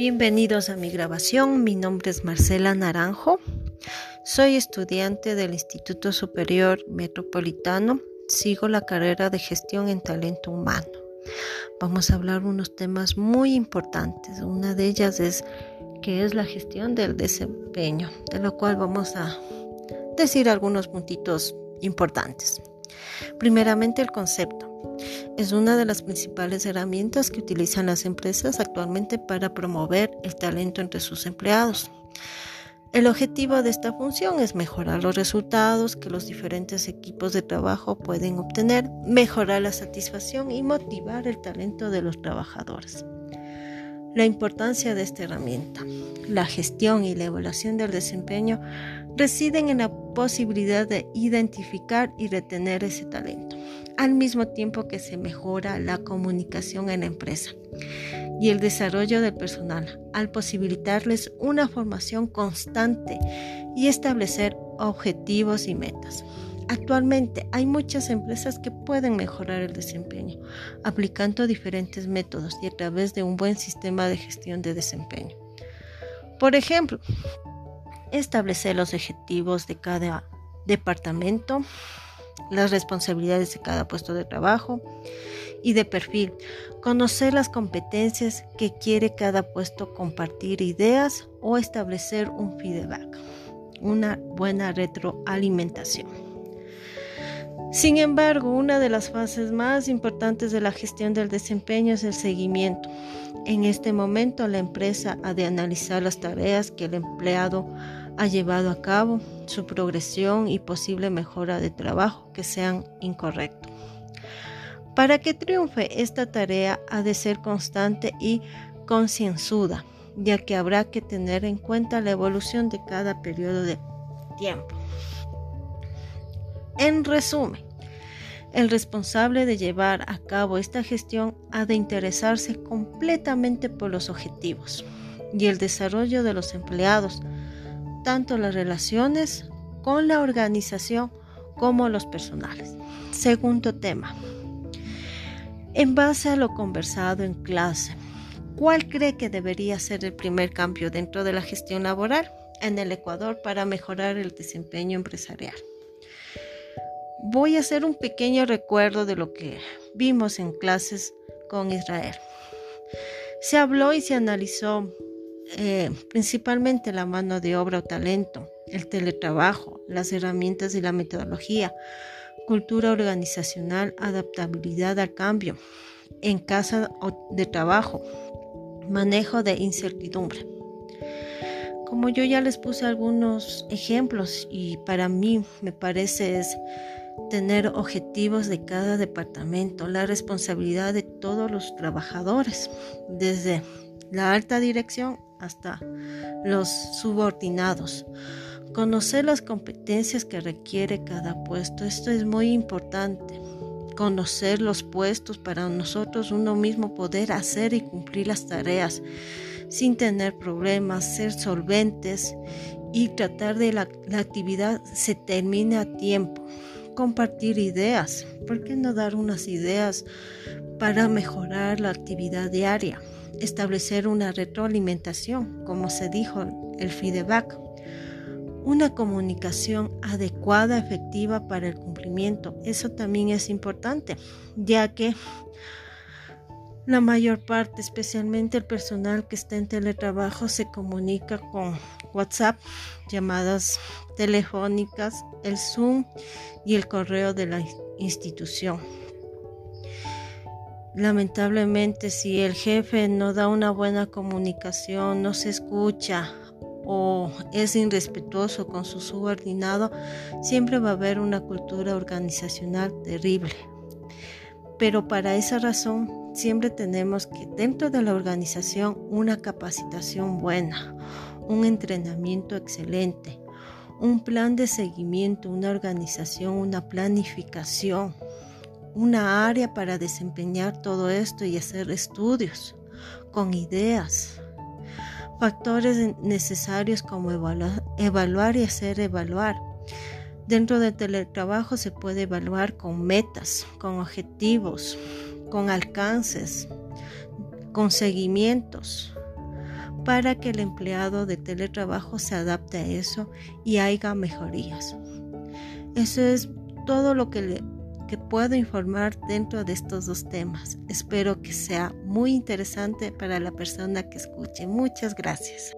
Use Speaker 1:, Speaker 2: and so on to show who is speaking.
Speaker 1: Bienvenidos a mi grabación. Mi nombre es Marcela Naranjo. Soy estudiante del Instituto Superior Metropolitano. Sigo la carrera de gestión en talento humano. Vamos a hablar unos temas muy importantes. Una de ellas es que es la gestión del desempeño, de lo cual vamos a decir algunos puntitos importantes. Primeramente el concepto. Es una de las principales herramientas que utilizan las empresas actualmente para promover el talento entre sus empleados. El objetivo de esta función es mejorar los resultados que los diferentes equipos de trabajo pueden obtener, mejorar la satisfacción y motivar el talento de los trabajadores. La importancia de esta herramienta, la gestión y la evaluación del desempeño residen en la posibilidad de identificar y retener ese talento, al mismo tiempo que se mejora la comunicación en la empresa y el desarrollo del personal, al posibilitarles una formación constante y establecer objetivos y metas. Actualmente hay muchas empresas que pueden mejorar el desempeño aplicando diferentes métodos y a través de un buen sistema de gestión de desempeño. Por ejemplo, establecer los objetivos de cada departamento, las responsabilidades de cada puesto de trabajo y de perfil, conocer las competencias que quiere cada puesto, compartir ideas o establecer un feedback, una buena retroalimentación. Sin embargo, una de las fases más importantes de la gestión del desempeño es el seguimiento. En este momento, la empresa ha de analizar las tareas que el empleado ha llevado a cabo, su progresión y posible mejora de trabajo que sean incorrectos. Para que triunfe esta tarea ha de ser constante y concienzuda, ya que habrá que tener en cuenta la evolución de cada periodo de tiempo. En resumen, el responsable de llevar a cabo esta gestión ha de interesarse completamente por los objetivos y el desarrollo de los empleados, tanto las relaciones con la organización como los personales. Segundo tema. En base a lo conversado en clase, ¿cuál cree que debería ser el primer cambio dentro de la gestión laboral en el Ecuador para mejorar el desempeño empresarial? Voy a hacer un pequeño recuerdo de lo que vimos en clases con Israel. Se habló y se analizó eh, principalmente la mano de obra o talento, el teletrabajo, las herramientas y la metodología, cultura organizacional, adaptabilidad al cambio, en casa de trabajo, manejo de incertidumbre. Como yo ya les puse algunos ejemplos y para mí me parece es tener objetivos de cada departamento, la responsabilidad de todos los trabajadores, desde la alta dirección hasta los subordinados. Conocer las competencias que requiere cada puesto, esto es muy importante. Conocer los puestos para nosotros uno mismo poder hacer y cumplir las tareas sin tener problemas, ser solventes y tratar de la, la actividad se termine a tiempo compartir ideas. ¿Por qué no dar unas ideas para mejorar la actividad diaria? Establecer una retroalimentación, como se dijo, el feedback. Una comunicación adecuada, efectiva para el cumplimiento. Eso también es importante, ya que la mayor parte, especialmente el personal que está en teletrabajo, se comunica con WhatsApp, llamadas telefónicas, el Zoom y el correo de la institución. Lamentablemente, si el jefe no da una buena comunicación, no se escucha o es irrespetuoso con su subordinado, siempre va a haber una cultura organizacional terrible. Pero para esa razón siempre tenemos que dentro de la organización una capacitación buena, un entrenamiento excelente, un plan de seguimiento, una organización, una planificación, una área para desempeñar todo esto y hacer estudios con ideas, factores necesarios como evaluar, y hacer evaluar. Dentro del teletrabajo se puede evaluar con metas, con objetivos, con alcances, con seguimientos, para que el empleado de teletrabajo se adapte a eso y haya mejorías. Eso es todo lo que, que puedo informar dentro de estos dos temas. Espero que sea muy interesante para la persona que escuche. Muchas gracias.